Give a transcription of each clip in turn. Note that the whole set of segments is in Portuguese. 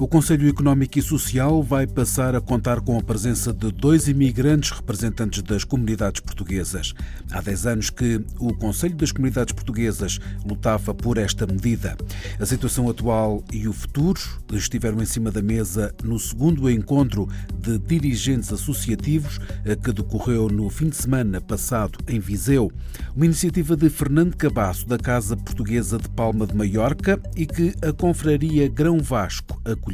o Conselho Económico e Social vai passar a contar com a presença de dois imigrantes representantes das comunidades portuguesas. Há 10 anos que o Conselho das Comunidades Portuguesas lutava por esta medida. A situação atual e o futuro estiveram em cima da mesa no segundo encontro de dirigentes associativos que decorreu no fim de semana passado em Viseu. Uma iniciativa de Fernando Cabasso, da Casa Portuguesa de Palma de Maiorca, e que a confraria Grão Vasco acolheu.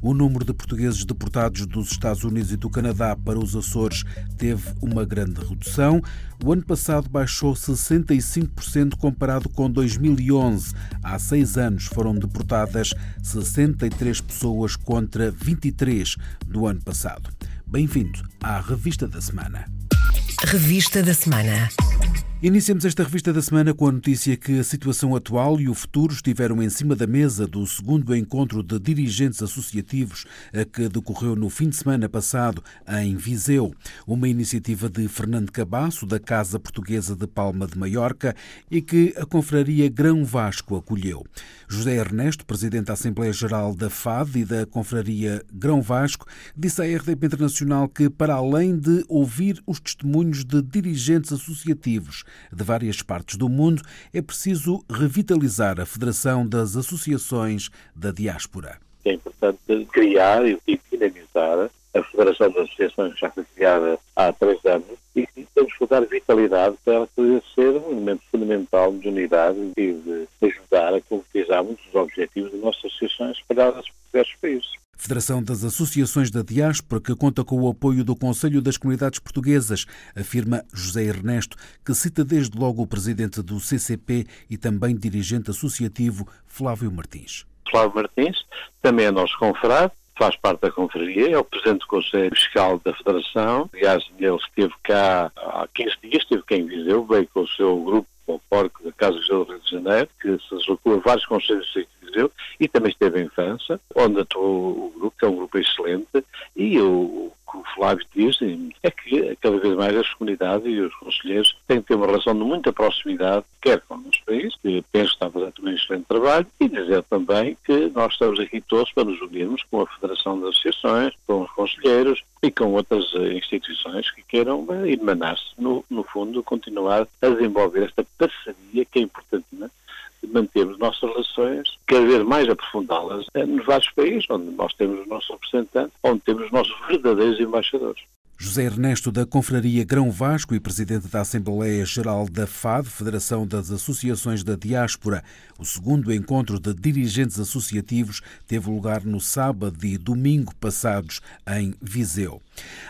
O número de portugueses deportados dos Estados Unidos e do Canadá para os Açores teve uma grande redução. O ano passado baixou 65% comparado com 2011. Há seis anos foram deportadas 63 pessoas contra 23 do ano passado. Bem-vindo à Revista da Semana. Revista da Semana. Iniciamos esta revista da semana com a notícia que a situação atual e o futuro estiveram em cima da mesa do segundo encontro de dirigentes associativos que decorreu no fim de semana passado em Viseu. Uma iniciativa de Fernando Cabasso, da Casa Portuguesa de Palma de Maiorca, e que a Confraria Grão Vasco acolheu. José Ernesto, presidente da Assembleia Geral da FAD e da Confraria Grão Vasco, disse à RDP Internacional que, para além de ouvir os testemunhos de dirigentes associativos, de várias partes do mundo, é preciso revitalizar a Federação das Associações da Diáspora. É importante criar e dinamizar a Federação das Associações, já foi criada há três anos, e temos que dar vitalidade para ela poder ser um elemento fundamental de unidade e de ajudar a concretizar muitos objetivos das nossas associações espalhadas por diversos países. Federação das Associações da Diáspora, que conta com o apoio do Conselho das Comunidades Portuguesas, afirma José Ernesto, que cita desde logo o presidente do CCP e também dirigente associativo Flávio Martins. Flávio Martins também é nosso confrade, faz parte da confraria, é o presidente do Conselho Fiscal da Federação. Aliás, ele esteve cá há 15 dias, esteve cá em Viseu, veio com o seu grupo, o Porco da Casa do Rio de Janeiro, que se deslocou a vários conselhos e também esteve em França, onde atuou o grupo, que é um grupo excelente, e o que o Flávio diz é que cada vez mais as comunidades e os conselheiros têm que ter uma relação de muita proximidade, quer com o nosso país, que penso que está a fazer um excelente trabalho, e dizer também que nós estamos aqui todos para nos unirmos com a Federação das Associações, com os conselheiros e com outras instituições que queiram emanar-se, no, no fundo, continuar a desenvolver esta parceria que é importante, mantermos nossas relações, cada vez mais aprofundá-las nos vários países, onde nós temos os nossos representantes, onde temos os nossos verdadeiros embaixadores. José Ernesto da Confraria Grão Vasco e presidente da Assembleia Geral da FAD, Federação das Associações da Diáspora. O segundo encontro de dirigentes associativos teve lugar no sábado e domingo passados em Viseu.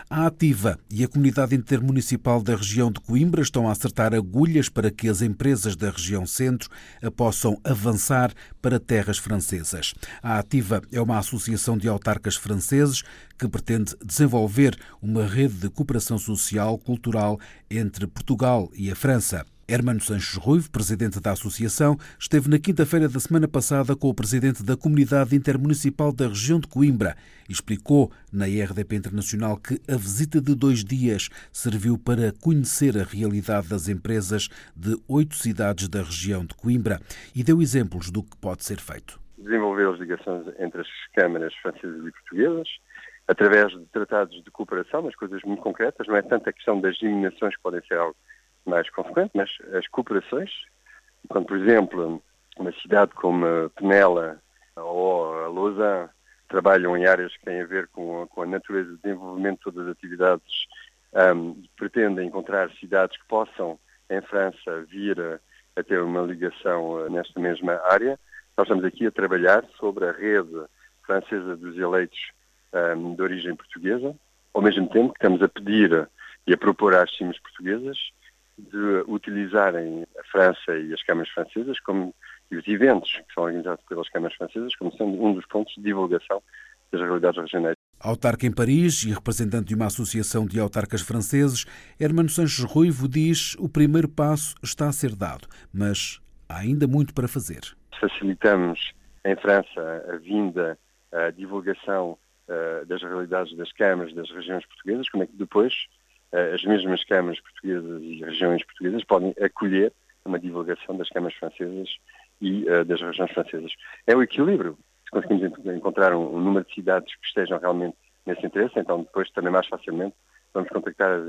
A Ativa e a Comunidade Intermunicipal da região de Coimbra estão a acertar agulhas para que as empresas da região centro possam avançar para terras francesas. A Ativa é uma associação de autarcas franceses que pretende desenvolver uma rede de cooperação social cultural entre Portugal e a França. Hermano Sanches Ruivo, presidente da associação, esteve na quinta-feira da semana passada com o presidente da Comunidade Intermunicipal da região de Coimbra e explicou na IRDP Internacional que a visita de dois dias serviu para conhecer a realidade das empresas de oito cidades da região de Coimbra e deu exemplos do que pode ser feito. Desenvolver as ligações entre as câmaras francesas e portuguesas, através de tratados de cooperação, mas coisas muito concretas, não é tanto a questão das dimensões que podem ser algo mais consequente, mas as cooperações, quando, por exemplo, uma cidade como Penela ou Lausanne trabalham em áreas que têm a ver com com a natureza de desenvolvimento de todas as atividades, um, pretendem encontrar cidades que possam, em França, vir a, a ter uma ligação uh, nesta mesma área. Nós estamos aqui a trabalhar sobre a rede francesa dos eleitos um, de origem portuguesa, ao mesmo tempo que estamos a pedir e a propor às CIMs portuguesas de utilizarem a França e as câmaras francesas como e os eventos que são organizados pelas câmaras francesas como sendo um dos pontos de divulgação das realidades regionais. Autarca em Paris e representante de uma associação de autarcas franceses, Hermano Sanches Ruivo diz o primeiro passo está a ser dado, mas há ainda muito para fazer. Facilitamos em França a vinda, a divulgação uh, das realidades das câmaras das regiões portuguesas, como é que depois uh, as mesmas câmaras portuguesas e regiões portuguesas podem acolher uma divulgação das câmaras francesas e uh, das regiões francesas. É o equilíbrio. Se conseguimos encontrar um número de cidades que estejam realmente nesse interesse, então depois também mais facilmente vamos contactar as,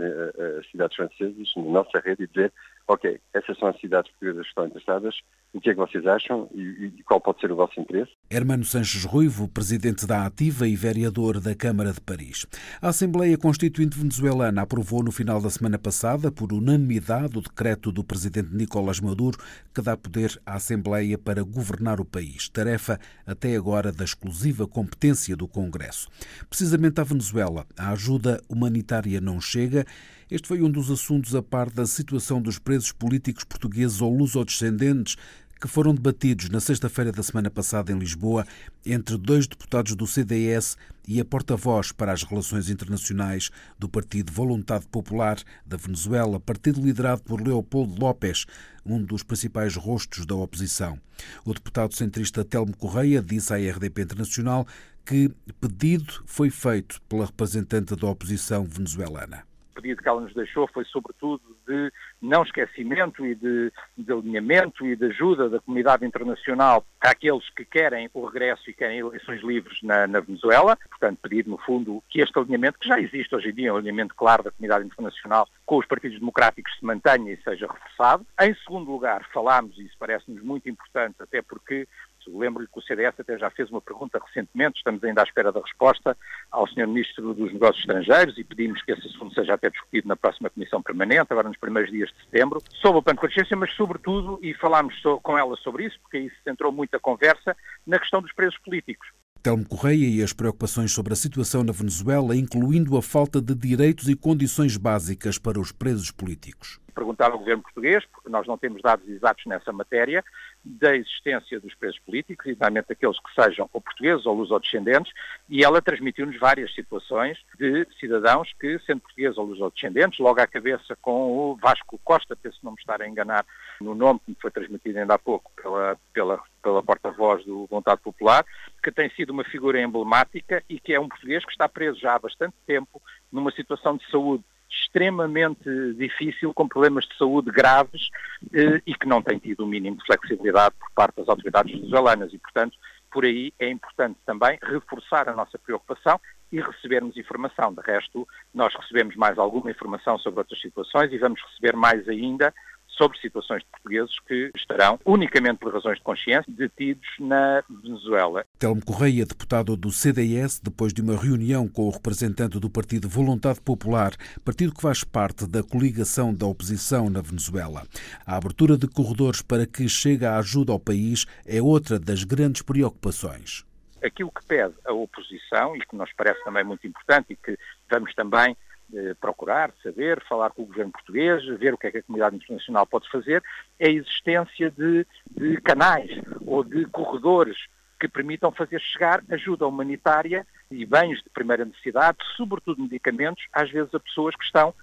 as, cidades francesas na nossa rede e dizer, ok, essas são as cidades portuguesas que estão interessadas, o que é que vocês acham e, e qual pode ser o vosso interesse? Hermano Sanches Ruivo, presidente da Ativa e vereador da Câmara de Paris. A Assembleia Constituinte venezuelana aprovou no final da semana passada, por unanimidade, o decreto do presidente Nicolás Maduro que dá poder à Assembleia para governar o país, tarefa até agora da exclusiva competência do Congresso. Precisamente à Venezuela, a ajuda humanitária não chega. Este foi um dos assuntos a par da situação dos presos políticos portugueses ou lusodescendentes que foram debatidos na sexta-feira da semana passada em Lisboa entre dois deputados do CDS e a porta-voz para as relações internacionais do Partido Voluntade Popular da Venezuela, partido liderado por Leopoldo López, um dos principais rostos da oposição. O deputado centrista Telmo Correia disse à RDP Internacional que pedido foi feito pela representante da oposição venezuelana pedido que ela nos deixou foi, sobretudo, de não esquecimento e de, de alinhamento e de ajuda da comunidade internacional àqueles que querem o regresso e querem eleições livres na, na Venezuela. Portanto, pedir, no fundo, que este alinhamento, que já existe hoje em dia, um alinhamento claro da comunidade internacional com os partidos democráticos, se mantenha e seja reforçado. Em segundo lugar, falámos, e isso parece-nos muito importante, até porque Lembro-lhe que o CDS até já fez uma pergunta recentemente, estamos ainda à espera da resposta ao Sr. Ministro dos Negócios Estrangeiros e pedimos que esse assunto seja até discutido na próxima Comissão Permanente, agora nos primeiros dias de setembro, sobre o plano de consciência, mas sobretudo, e falámos com ela sobre isso, porque aí se centrou muito a conversa, na questão dos presos políticos. Telmo Correia e as preocupações sobre a situação na Venezuela, incluindo a falta de direitos e condições básicas para os presos políticos perguntar ao governo português, porque nós não temos dados exatos nessa matéria, da existência dos presos políticos, exatamente aqueles que sejam ou portugueses ou lusodescendentes, e ela transmitiu-nos várias situações de cidadãos que, sendo portugueses ou lusodescendentes, logo à cabeça com o Vasco Costa, penso não me estar a enganar no nome que me foi transmitido ainda há pouco pela, pela, pela porta-voz do Vontade Popular, que tem sido uma figura emblemática e que é um português que está preso já há bastante tempo numa situação de saúde extremamente difícil, com problemas de saúde graves eh, e que não tem tido o mínimo de flexibilidade por parte das autoridades venezuelanas e, portanto, por aí é importante também reforçar a nossa preocupação e recebermos informação. De resto, nós recebemos mais alguma informação sobre outras situações e vamos receber mais ainda sobre situações de portugueses que estarão, unicamente por razões de consciência, detidos na Venezuela. Telmo Correia, deputado do CDS, depois de uma reunião com o representante do Partido Voluntade Popular, partido que faz parte da coligação da oposição na Venezuela. A abertura de corredores para que chegue a ajuda ao país é outra das grandes preocupações. Aquilo que pede a oposição, e que nos parece também muito importante e que vamos também eh, procurar, saber, falar com o governo português, ver o que é que a comunidade internacional pode fazer, é a existência de, de canais ou de corredores que permitam fazer chegar ajuda humanitária e bens de primeira necessidade, sobretudo medicamentos, às vezes a pessoas que estão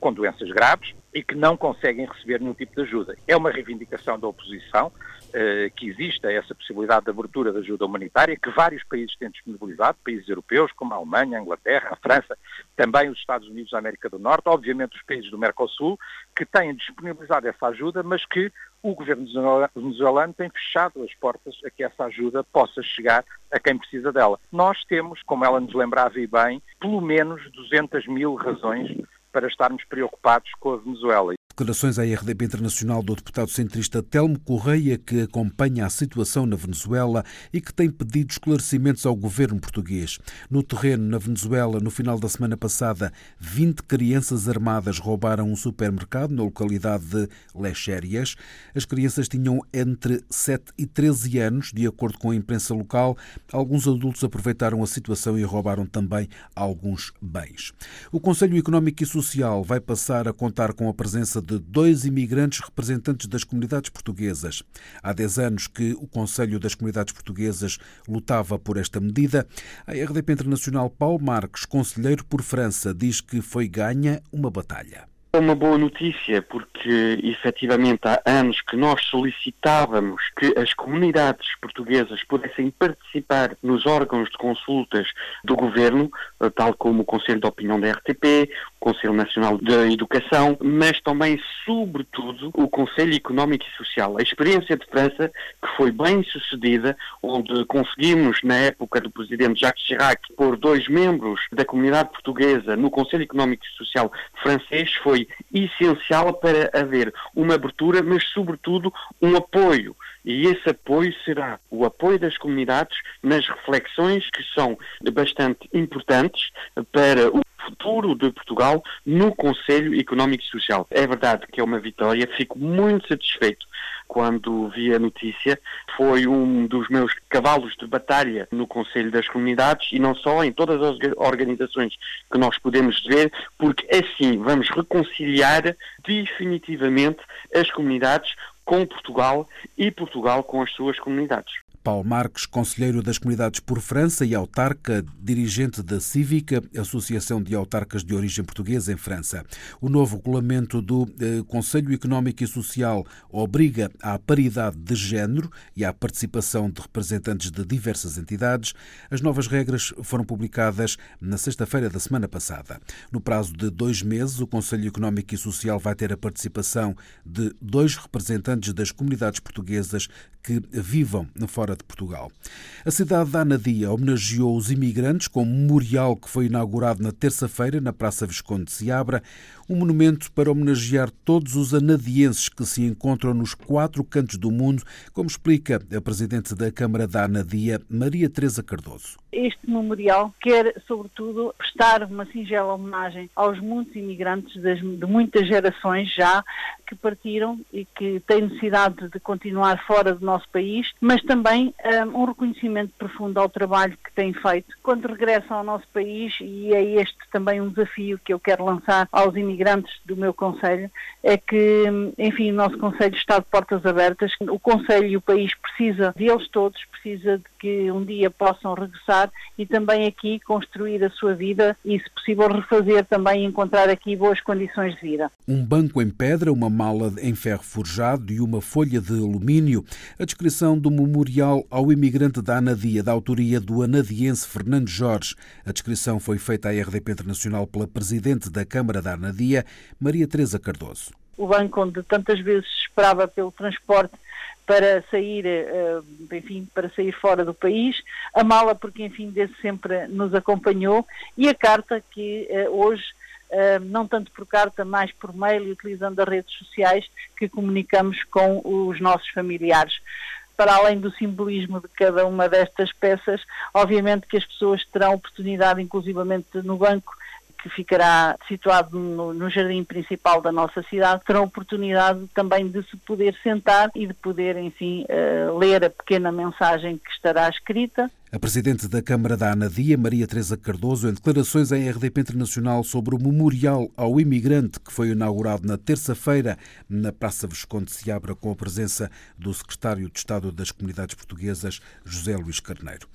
com doenças graves e que não conseguem receber nenhum tipo de ajuda. É uma reivindicação da oposição eh, que exista essa possibilidade de abertura de ajuda humanitária, que vários países têm disponibilizado, países europeus como a Alemanha, a Inglaterra, a França, também os Estados Unidos da América do Norte, obviamente os países do Mercosul, que têm disponibilizado essa ajuda, mas que o governo venezuelano tem fechado as portas a que essa ajuda possa chegar a quem precisa dela. Nós temos, como ela nos lembrava e bem, pelo menos 200 mil razões para estarmos preocupados com a Venezuela. Declarações à RDP Internacional do deputado centrista Telmo Correia, que acompanha a situação na Venezuela e que tem pedido esclarecimentos ao governo português. No terreno, na Venezuela, no final da semana passada, 20 crianças armadas roubaram um supermercado na localidade de Lechérias. As crianças tinham entre 7 e 13 anos, de acordo com a imprensa local. Alguns adultos aproveitaram a situação e roubaram também alguns bens. O Conselho Económico e Social vai passar a contar com a presença de dois imigrantes representantes das comunidades portuguesas. Há 10 anos que o Conselho das Comunidades Portuguesas lutava por esta medida. A RDP Internacional Paulo Marques, conselheiro por França, diz que foi ganha uma batalha. É uma boa notícia porque, efetivamente, há anos que nós solicitávamos que as comunidades portuguesas pudessem participar nos órgãos de consultas do governo, tal como o Conselho de Opinião da RTP, Conselho Nacional de Educação, mas também, sobretudo, o Conselho Económico e Social. A experiência de França, que foi bem sucedida, onde conseguimos, na época do presidente Jacques Chirac, pôr dois membros da comunidade portuguesa no Conselho Económico e Social francês, foi essencial para haver uma abertura, mas sobretudo um apoio. E esse apoio será o apoio das comunidades nas reflexões que são bastante importantes para o futuro de Portugal no Conselho Económico e Social. É verdade que é uma vitória, fico muito satisfeito quando vi a notícia. Foi um dos meus cavalos de batalha no Conselho das Comunidades e não só, em todas as organizações que nós podemos ver, porque assim vamos reconciliar definitivamente as comunidades com Portugal e Portugal com as suas comunidades. Paulo Marques, conselheiro das comunidades por França e autarca, dirigente da Cívica, Associação de Autarcas de Origem Portuguesa em França. O novo regulamento do eh, Conselho Económico e Social obriga à paridade de género e à participação de representantes de diversas entidades. As novas regras foram publicadas na sexta-feira da semana passada. No prazo de dois meses, o Conselho Económico e Social vai ter a participação de dois representantes das comunidades portuguesas que vivam fora de Portugal. A cidade de Anadia homenageou os imigrantes com um memorial que foi inaugurado na terça-feira na Praça Visconde de Seabra, um monumento para homenagear todos os anadienses que se encontram nos quatro cantos do mundo, como explica a presidente da Câmara da Anadia, Maria Teresa Cardoso. Este memorial quer, sobretudo, prestar uma singela homenagem aos muitos imigrantes de muitas gerações já que partiram e que têm necessidade de continuar fora do nosso país, mas também um, um reconhecimento profundo ao trabalho que têm feito. Quando regressam ao nosso país e é este também um desafio que eu quero lançar aos imigrantes do meu Conselho, é que, enfim, o nosso Conselho está de portas abertas, o Conselho e o país precisa deles todos, precisa de que um dia possam regressar e também aqui construir a sua vida e, se possível, refazer também e encontrar aqui boas condições de vida. Um banco em pedra, uma mala em ferro forjado e uma folha de alumínio. A descrição do memorial ao imigrante da Anadia, da autoria do anadiense Fernando Jorge. A descrição foi feita à RDP Internacional pela presidente da Câmara da Anadia, Maria Teresa Cardoso. O banco onde tantas vezes esperava pelo transporte para sair, eh, enfim, para sair fora do país, a mala porque, enfim, desde sempre nos acompanhou e a carta que eh, hoje não tanto por carta, mais por mail e utilizando as redes sociais que comunicamos com os nossos familiares. Para além do simbolismo de cada uma destas peças, obviamente que as pessoas terão oportunidade, inclusivamente no banco, que ficará situado no, no, jardim principal da nossa cidade, terão oportunidade também de se poder sentar e de poder, enfim, uh, ler a pequena mensagem que estará escrita. A Presidente da Câmara da Anadia, Maria Teresa Cardoso, em declarações em RDP Internacional sobre o Memorial ao Imigrante que foi inaugurado na terça-feira na Praça Visconde de Seabra com a presença do Secretário de Estado das Comunidades Portuguesas, José Luís Carneiro.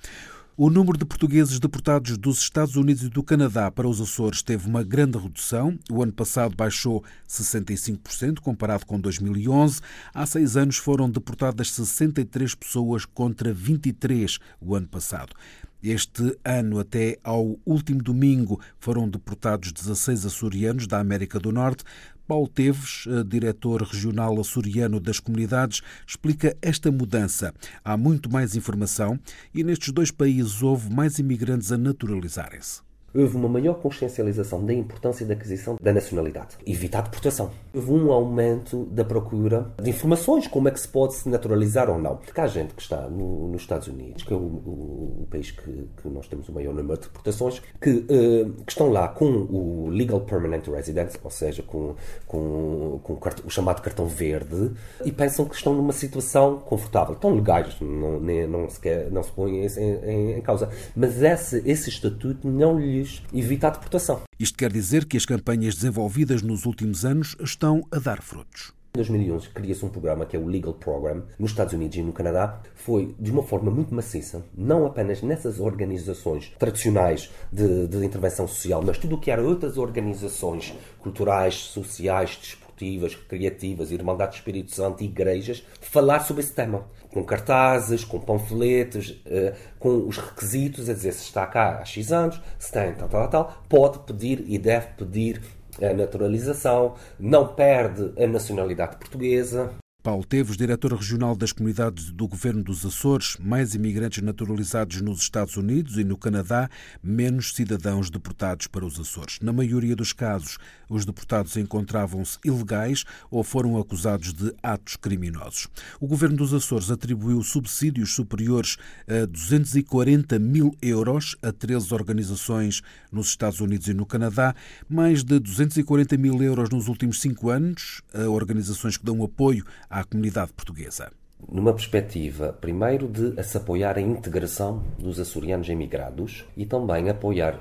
O número de portugueses deportados dos Estados Unidos e do Canadá para os Açores teve uma grande redução. O ano passado baixou 65% comparado com 2011. Há seis anos foram deportadas 63 pessoas contra 23 o ano passado. Este ano, até ao último domingo, foram deportados 16 açorianos da América do Norte. Paulo Teves, eh, diretor regional açoriano das comunidades, explica esta mudança. Há muito mais informação e nestes dois países houve mais imigrantes a naturalizarem-se houve uma maior consciencialização da importância da aquisição da nacionalidade. Evitar deportação. Houve um aumento da procura de informações, como é que se pode se naturalizar ou não. Porque há gente que está no, nos Estados Unidos, que é o, o, o país que, que, nós temos o maior número de deportações, que, uh, que, estão lá com o Legal Permanent Residence, ou seja, com, com, com o chamado cartão verde, e pensam que estão numa situação confortável. Estão legais, não, nem, não, se, quer, não se põe em, em, em causa. Mas esse, esse estatuto não lhe país evita a deportação. Isto quer dizer que as campanhas desenvolvidas nos últimos anos estão a dar frutos. Em 2011 cria-se um programa que é o Legal Program nos Estados Unidos e no Canadá. Foi de uma forma muito maciça, não apenas nessas organizações tradicionais de, de intervenção social, mas tudo o que era outras organizações culturais, sociais, desportivas, criativas, Irmandade do Espírito Santo e igrejas, falar sobre esse tema. Com cartazes, com panfletos, eh, com os requisitos, a dizer se está cá há X anos, se tem tal, tal, tal, pode pedir e deve pedir a naturalização, não perde a nacionalidade portuguesa. Paulo Teves, diretor regional das comunidades do governo dos Açores, mais imigrantes naturalizados nos Estados Unidos e no Canadá, menos cidadãos deportados para os Açores. Na maioria dos casos, os deportados encontravam-se ilegais ou foram acusados de atos criminosos. O governo dos Açores atribuiu subsídios superiores a 240 mil euros a 13 organizações nos Estados Unidos e no Canadá, mais de 240 mil euros nos últimos cinco anos a organizações que dão apoio à comunidade portuguesa? Numa perspectiva, primeiro, de se apoiar a integração dos açorianos emigrados e também apoiar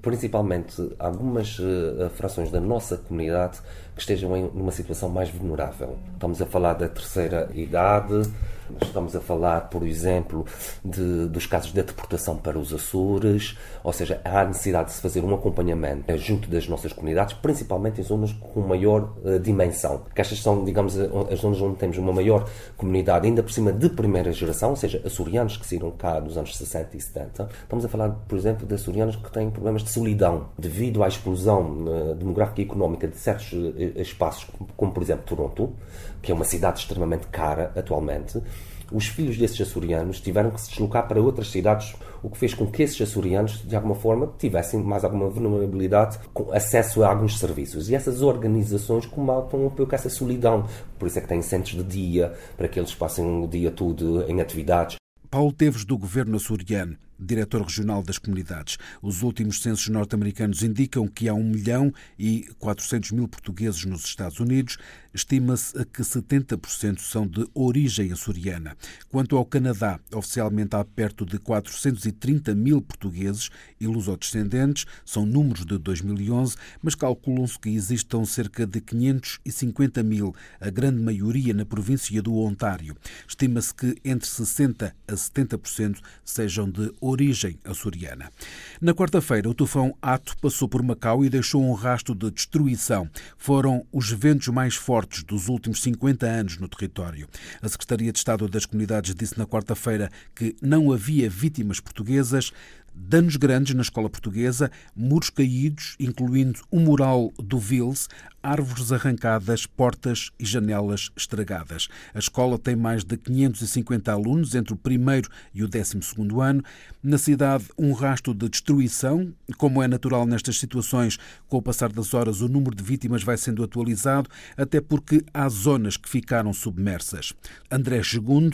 principalmente algumas uh, frações da nossa comunidade que estejam em numa situação mais vulnerável. Estamos a falar da terceira idade, Estamos a falar, por exemplo, de, dos casos de deportação para os Açores, ou seja, há necessidade de se fazer um acompanhamento junto das nossas comunidades, principalmente em zonas com maior uh, dimensão. Porque estas são, digamos, as zonas onde temos uma maior comunidade, ainda por cima de primeira geração, ou seja, açorianos que saíram cá nos anos 60 e 70. Estamos a falar, por exemplo, de açorianos que têm problemas de solidão devido à explosão uh, demográfica e económica de certos uh, espaços, como por exemplo Toronto, que é uma cidade extremamente cara atualmente os filhos desses açorianos tiveram que se deslocar para outras cidades, o que fez com que esses açorianos, de alguma forma, tivessem mais alguma vulnerabilidade com acesso a alguns serviços. E essas organizações combatam um pouco essa solidão. Por isso é que têm centros de dia, para que eles passem o dia todo em atividades. Paulo Teves, do governo açoriano, diretor regional das comunidades. Os últimos censos norte-americanos indicam que há 1 milhão e 400 mil portugueses nos Estados Unidos. Estima-se que 70% são de origem açoriana. Quanto ao Canadá, oficialmente há perto de 430 mil portugueses e lusodescendentes, são números de 2011, mas calculam-se que existam cerca de 550 mil, a grande maioria na província do Ontário. Estima-se que entre 60% a 70% sejam de origem açoriana. Na quarta-feira, o tufão Ato passou por Macau e deixou um rastro de destruição. Foram os ventos mais fortes dos últimos 50 anos no território. A Secretaria de Estado das Comunidades disse na quarta-feira que não havia vítimas portuguesas, danos grandes na escola portuguesa, muros caídos, incluindo um mural do Vils, árvores arrancadas, portas e janelas estragadas. A escola tem mais de 550 alunos entre o primeiro e o décimo segundo ano. Na cidade, um rastro de destruição. Como é natural nestas situações, com o passar das horas, o número de vítimas vai sendo atualizado, até porque há zonas que ficaram submersas. André II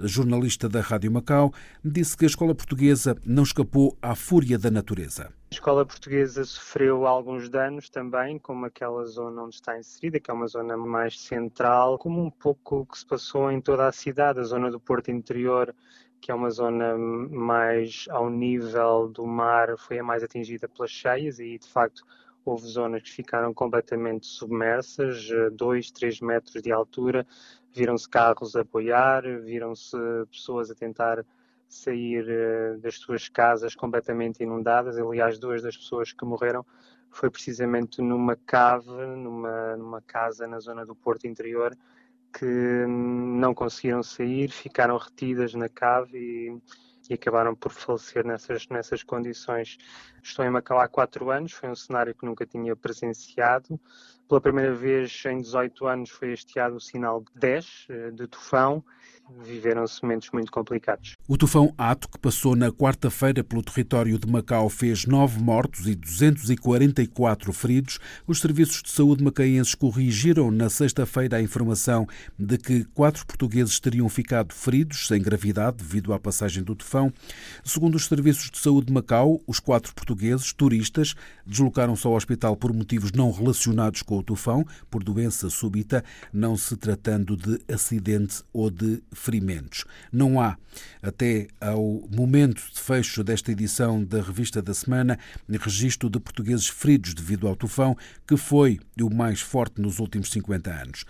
jornalista da Rádio Macau, disse que a escola portuguesa não escapou à fúria da natureza. A escola portuguesa sofreu alguns danos também, como aquela zona onde está inserida, que é uma zona mais central, como um pouco o que se passou em toda a cidade, a zona do Porto Interior, que é uma zona mais ao nível do mar, foi a mais atingida pelas cheias e, de facto, houve zonas que ficaram completamente submersas, 2, 3 metros de altura, viram-se carros a apoiar, viram-se pessoas a tentar sair uh, das suas casas completamente inundadas. Aliás, duas das pessoas que morreram foi precisamente numa cave, numa, numa casa na zona do Porto Interior, que hum, não conseguiram sair, ficaram retidas na cave e, e acabaram por falecer nessas, nessas condições. Estou em Macau há quatro anos, foi um cenário que nunca tinha presenciado. Pela primeira vez em 18 anos foi hasteado o sinal 10 eh, de tufão. Viveram-se momentos muito complicados. O tufão Ato, que passou na quarta-feira pelo território de Macau, fez nove mortos e 244 feridos. Os serviços de saúde macaenses corrigiram na sexta-feira a informação de que quatro portugueses teriam ficado feridos sem gravidade devido à passagem do tufão. Segundo os serviços de saúde de Macau, os quatro portugueses turistas deslocaram-se ao hospital por motivos não relacionados com com o tufão por doença súbita, não se tratando de acidente ou de ferimentos. Não há, até ao momento de fecho desta edição da Revista da Semana, registro de portugueses feridos devido ao tufão, que foi o mais forte nos últimos 50 anos.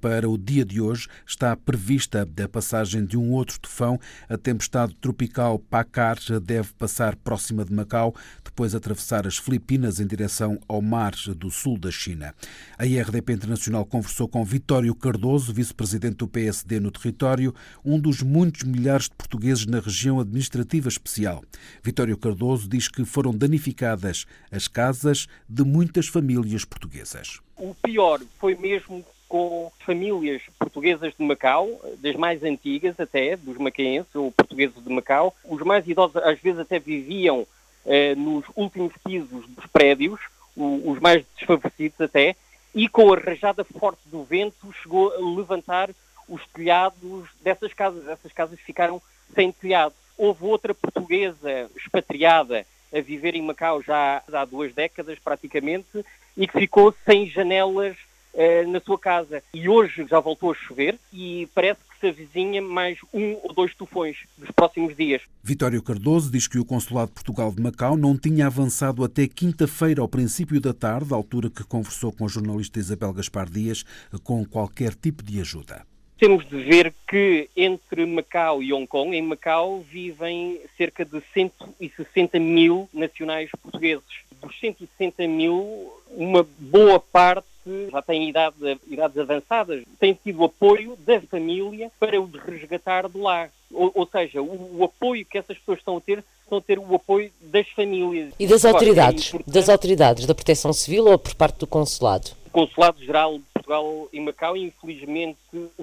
Para o dia de hoje está prevista a passagem de um outro tufão, a tempestade tropical Pacar deve passar próxima de Macau, depois atravessar as Filipinas em direção ao mar do sul da China. A IRDP Internacional conversou com Vitório Cardoso, vice-presidente do PSD no território, um dos muitos milhares de portugueses na região administrativa especial. Vitório Cardoso diz que foram danificadas as casas de muitas famílias portuguesas. O pior foi mesmo com famílias portuguesas de Macau, das mais antigas até, dos macaenses ou portugueses de Macau. Os mais idosos às vezes até viviam eh, nos últimos pisos dos prédios, os mais desfavorecidos até, e com a rajada forte do vento chegou a levantar os telhados dessas casas. Essas casas ficaram sem telhado. Houve outra portuguesa expatriada a viver em Macau já há duas décadas praticamente e que ficou sem janelas eh, na sua casa. E hoje já voltou a chover e parece que se avizinha mais um ou dois tufões nos próximos dias. Vitório Cardoso diz que o Consulado de Portugal de Macau não tinha avançado até quinta-feira, ao princípio da tarde, altura que conversou com a jornalista Isabel Gaspar Dias, com qualquer tipo de ajuda. Temos de ver que entre Macau e Hong Kong, em Macau, vivem cerca de 160 mil nacionais portugueses. Dos 160 mil, uma boa parte já têm idade, idades avançadas, tem tido apoio da família para o resgatar de lá. Ou, ou seja, o, o, apoio que essas pessoas estão a ter, estão a ter o apoio das famílias. E das Agora, autoridades? É das autoridades da Proteção Civil ou por parte do Consulado? O Consulado-Geral de Portugal em Macau, infelizmente,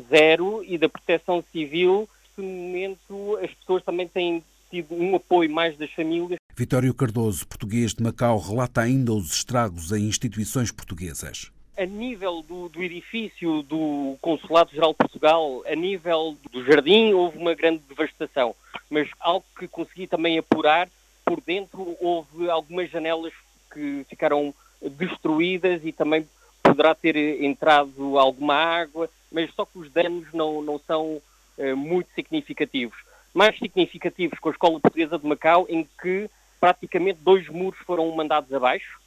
zero, e da Proteção Civil, neste momento, as pessoas também têm tido um apoio mais das famílias. Vitório Cardoso, português de Macau, relata ainda os estragos em instituições portuguesas a nível do, do edifício do Consulado-Geral de Portugal, a nível do jardim, houve uma grande devastação. Mas algo que consegui também apurar, por dentro houve algumas janelas que ficaram destruídas e também poderá ter entrado alguma água, mas só que os danos não, não são uh, muito significativos. Mais significativos com a Escola Portuguesa de Macau, em que praticamente dois muros foram mandados abaixo, eh,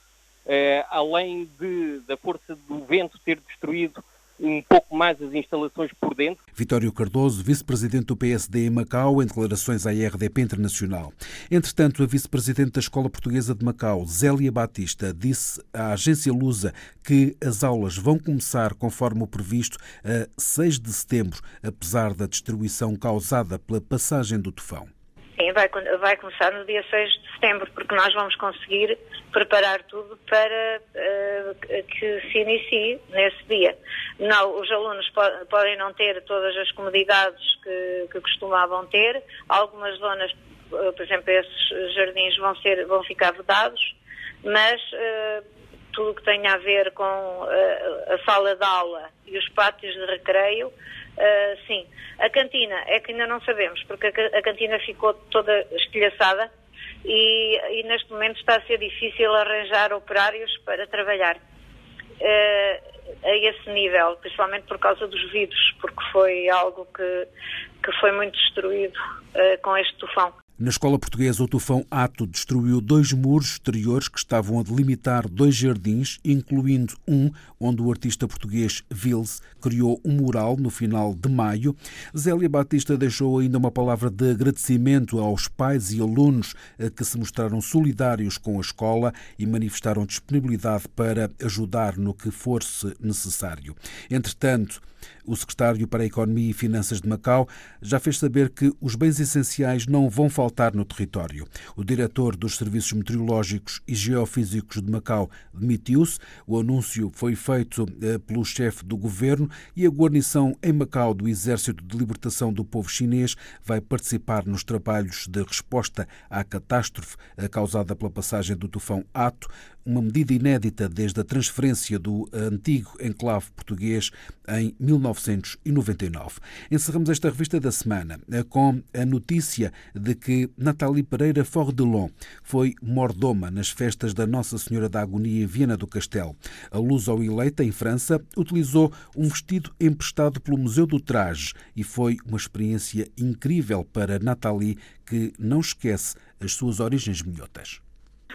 além de, da força do vento ter destruído um pouco mais as instalações por dentro. Vitório Cardoso, vice-presidente do PSD em Macau, em declarações à RDP Internacional. Entretanto, a vice-presidente da Escola Portuguesa de Macau, Zélia Batista, disse à agência Lusa que as aulas vão começar conforme o previsto a 6 de setembro, apesar da destruição causada pela passagem do tufão. Sim, vai, vai começar no dia 6 de setembro, porque nós vamos conseguir preparar tudo para uh, que se inicie nesse dia. Não, os alunos po podem não ter todas as comodidades que, que costumavam ter, algumas zonas, uh, por exemplo, esses jardins vão, ser, vão ficar vedados, mas uh, tudo que tem a ver com a sala de aula e os pátios de recreio Uh, sim. A cantina é que ainda não sabemos, porque a, a cantina ficou toda estilhaçada e, e, neste momento está a ser difícil arranjar operários para trabalhar uh, a esse nível, principalmente por causa dos vidros, porque foi algo que, que foi muito destruído uh, com este tufão. Na escola portuguesa, o tufão Ato destruiu dois muros exteriores que estavam a delimitar dois jardins, incluindo um onde o artista português Vils criou um mural no final de maio. Zélia Batista deixou ainda uma palavra de agradecimento aos pais e alunos eh, que se mostraram solidários com a escola e manifestaram disponibilidade para ajudar no que fosse necessário. Entretanto, o secretário para a Economia e Finanças de Macau já fez saber que os bens essenciais não vão faltar no território. O diretor dos Serviços Meteorológicos e Geofísicos de Macau demitiu-se. O anúncio foi feito eh, pelo chefe do governo e a guarnição em Macau do Exército de Libertação do Povo Chinês vai participar nos trabalhos de resposta à catástrofe eh, causada pela passagem do tufão Ato, uma medida inédita desde a transferência do antigo enclave português em 19 1999. Encerramos esta revista da semana eh, com a notícia de que Nathalie Pereira Fordelon foi mordoma nas festas da Nossa Senhora da Agonia em Viena do Castelo. A luz ao eleita, em França, utilizou um vestido emprestado pelo Museu do Traje e foi uma experiência incrível para Nathalie, que não esquece as suas origens minhotas.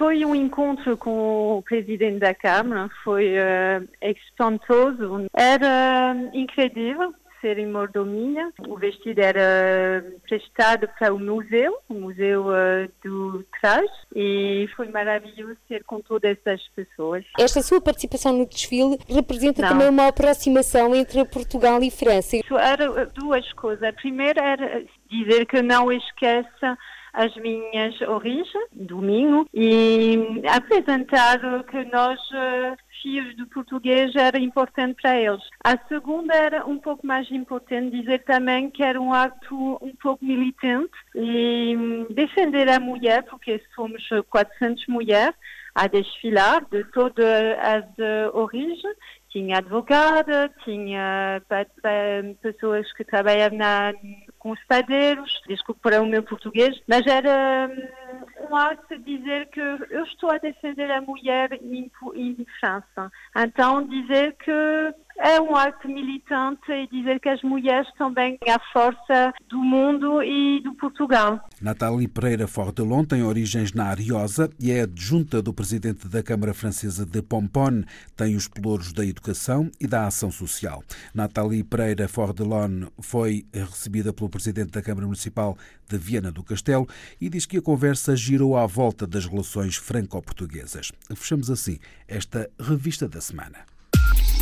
Foi um encontro com o presidente da Câmara, foi uh, espantoso, era incrível ser em mordomia. O vestido era prestado para o museu, o Museu uh, do Traje, e foi maravilhoso ser com todas essas pessoas. Esta sua participação no desfile representa não. também uma aproximação entre Portugal e França. Era duas coisas. A primeira era dizer que não esqueça as minhas origens, domingo, e apresentar que nós, eh, filhos do português, era importante para eles. A segunda era um pouco mais importante dizer também que era um ato um pouco militante e hum, defender a mulher, porque somos 400 mulheres a desfilar de todas as origens tinha advogada, tinha pessoas que trabalhavam na, com os padeiros, desculpe para o meu português, mas era hum, um ato de dizer que eu estou a defender a mulher em, em França. Então, dizer que é um ato militante e dizer que as mulheres também têm a força do mundo e do Portugal. Nathalie Pereira Fordelon tem origens na Ariosa e é adjunta do presidente da Câmara Francesa de Pomponne. Tem os pelouros da educação e da ação social. Nathalie Pereira Fordelon foi recebida pelo presidente da Câmara Municipal de Viana do Castelo e diz que a conversa girou à volta das relações franco-portuguesas. Fechamos assim esta revista da semana.